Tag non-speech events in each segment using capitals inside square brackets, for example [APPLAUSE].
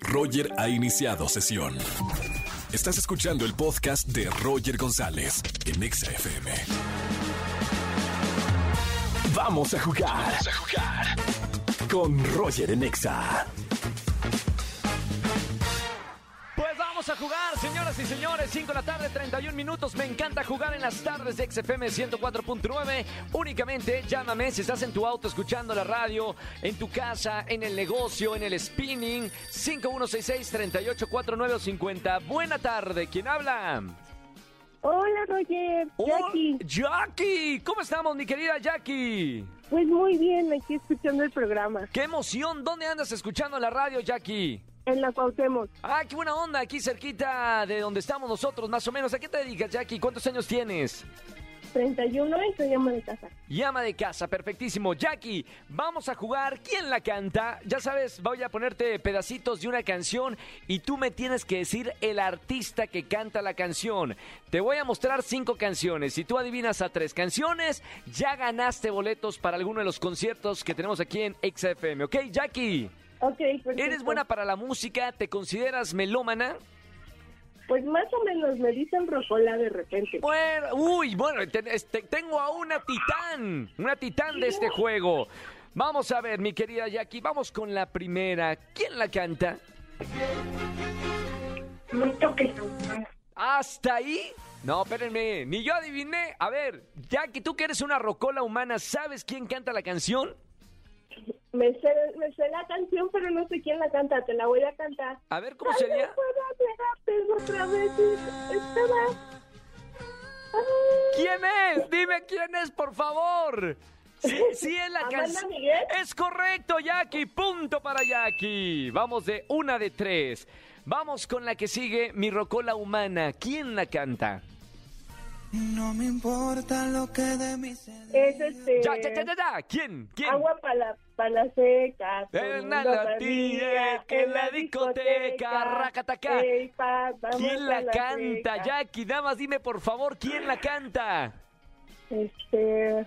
Roger ha iniciado sesión. Estás escuchando el podcast de Roger González en Exa FM. Vamos a jugar. Vamos a jugar. Con Roger en Exa. Vamos a jugar, señoras y señores. 5 de la tarde, 31 minutos. Me encanta jugar en las tardes de XFM 104.9. Únicamente llámame si estás en tu auto escuchando la radio, en tu casa, en el negocio, en el spinning. 5166-384950. Buena tarde. ¿Quién habla? Hola, Roger. Oh, Jackie. Jackie. ¿Cómo estamos, mi querida Jackie? Pues muy bien, aquí escuchando el programa. ¡Qué emoción! ¿Dónde andas escuchando la radio, Jackie? En la Cuauhtémoc. Ah, qué buena onda, aquí cerquita de donde estamos nosotros, más o menos. ¿A qué te dedicas, Jackie? ¿Cuántos años tienes? 31 y soy ama de casa. Llama de casa, perfectísimo. Jackie, vamos a jugar. ¿Quién la canta? Ya sabes, voy a ponerte pedacitos de una canción y tú me tienes que decir el artista que canta la canción. Te voy a mostrar cinco canciones. Si tú adivinas a tres canciones, ya ganaste boletos para alguno de los conciertos que tenemos aquí en XFM. ¿Ok, Jackie? Ok, perfecto. ¿Eres buena para la música? ¿Te consideras melómana? Pues más o menos me dicen rocola de repente. Bueno, uy, bueno, te- este, tengo a una titán, una titán de este juego. Vamos a ver, mi querida Jackie, vamos con la primera. ¿Quién la canta? Me toques. ¿Hasta ahí? No, espérenme, ni yo adiviné. A ver, Jackie, tú que eres una rocola humana, ¿sabes quién canta la canción? Me sé, me sé la canción, pero no sé quién la canta. Te la voy a cantar. A ver, ¿cómo Ay, sería? no puedo otra vez estaba... ¿Quién es? Dime quién es, por favor. Sí, sí es la [LAUGHS] ¿Amanda canción. Es correcto, Jackie. Punto para Jackie. Vamos de una de tres. Vamos con la que sigue, mi rocola humana. ¿Quién la canta? No me importa lo que de mí se Es este... Ya, ya, ya, ya, ya. ¿Quién? ¿Quién? Agua para la, pa' la seca. En la que en la discoteca, racataca. ey, pa, vamos ¿Quién la canta, seca. Jackie? Nada más dime, por favor, ¿quién la canta? Este...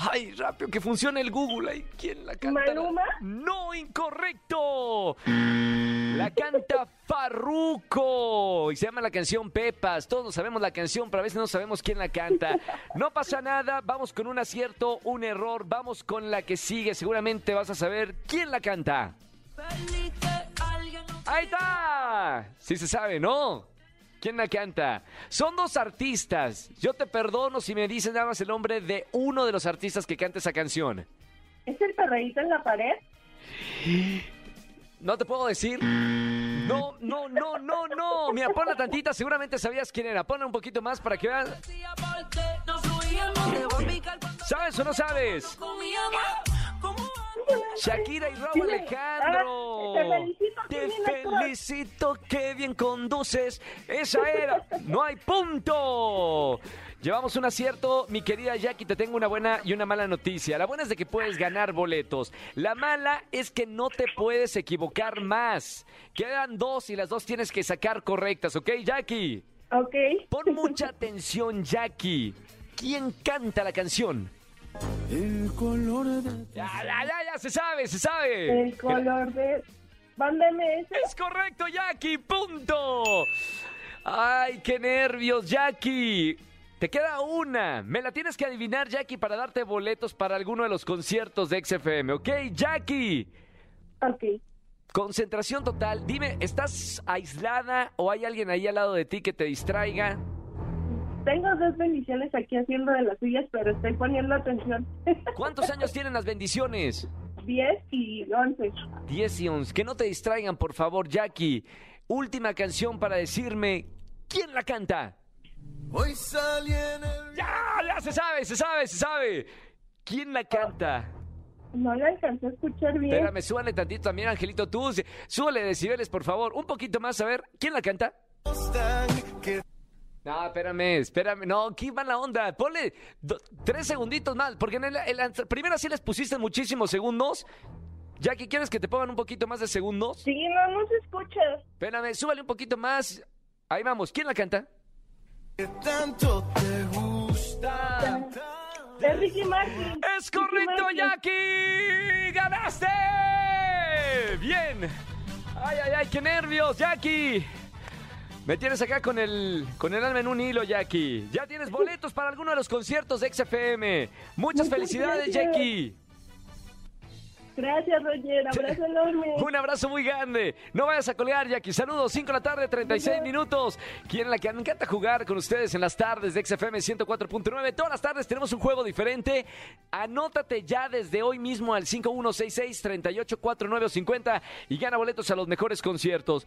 Ay, rápido, que funcione el Google. Ay, ¿quién la canta? ¿Maluma? No, incorrecto. La canta Farruco y se llama la canción Pepas. Todos sabemos la canción, pero a veces no sabemos quién la canta. No pasa nada, vamos con un acierto, un error, vamos con la que sigue. Seguramente vas a saber quién la canta. Ahí está. Sí se sabe, ¿no? ¿Quién la canta? Son dos artistas. Yo te perdono si me dices nada más el nombre de uno de los artistas que canta esa canción. ¿Es el perreíto en la pared? ¿No te puedo decir? No, no, no, no, no. Mira, ponla tantita, seguramente sabías quién era. Ponla un poquito más para que veas. ¿Sabes o no sabes? Shakira y Raúl Alejandro. Te felicito, Te bien felicito, qué bien conduces. Esa era. No hay punto. Llevamos un acierto, mi querida Jackie, te tengo una buena y una mala noticia. La buena es de que puedes ganar boletos. La mala es que no te puedes equivocar más. Quedan dos y las dos tienes que sacar correctas, ¿ok, Jackie? Ok. Pon mucha atención, Jackie. ¿Quién canta la canción? El color de Ya, ya, ya, ya, se sabe, se sabe. El color de... Banda MS. Es correcto, Jackie, punto. Ay, qué nervios, Jackie. Te queda una. Me la tienes que adivinar, Jackie, para darte boletos para alguno de los conciertos de XFM, ¿ok? Jackie, Ok. concentración total. Dime, ¿estás aislada o hay alguien ahí al lado de ti que te distraiga? Tengo dos bendiciones aquí haciendo de las suyas, pero estoy poniendo atención. [LAUGHS] ¿Cuántos años tienen las bendiciones? 10 y 11. 10 y 11. Que no te distraigan, por favor, Jackie. Última canción para decirme quién la canta. Hoy salí en el... Ya, ya se sabe, se sabe, se sabe. ¿Quién la canta? No la alcancé a escuchar bien. Espérame, súbale tantito también, Angelito, tú. Súbale decibeles, por favor. Un poquito más, a ver. ¿Quién la canta? No, espérame, espérame. No, ¿qué va la onda? Ponle do- tres segunditos más, porque en, el, en la primera sí les pusiste muchísimos segundos. Jackie, ¿quieres que te pongan un poquito más de segundos? Sí, no, no se escucha. Espérame, súbale un poquito más. Ahí vamos, ¿quién la canta? que tanto te gusta. Es Ricky Martin. ¡Es correcto, Ricky Martin. Jackie! ¡Ganaste! Bien. Ay, ay, ay, qué nervios, Jackie. Me tienes acá con el, con el alma en un hilo, Jackie. Ya tienes boletos para alguno de los conciertos de XFM. Muchas Muchas felicidades, gracias. Jackie. Gracias, Roger. Abrazo enorme. [LAUGHS] Un abrazo muy grande. No vayas a colgar, Jackie. Saludos, 5 de la tarde, 36 minutos. Quien la que me encanta jugar con ustedes en las tardes de XFM 104.9. Todas las tardes tenemos un juego diferente. Anótate ya desde hoy mismo al 5166-384950 y gana boletos a los mejores conciertos.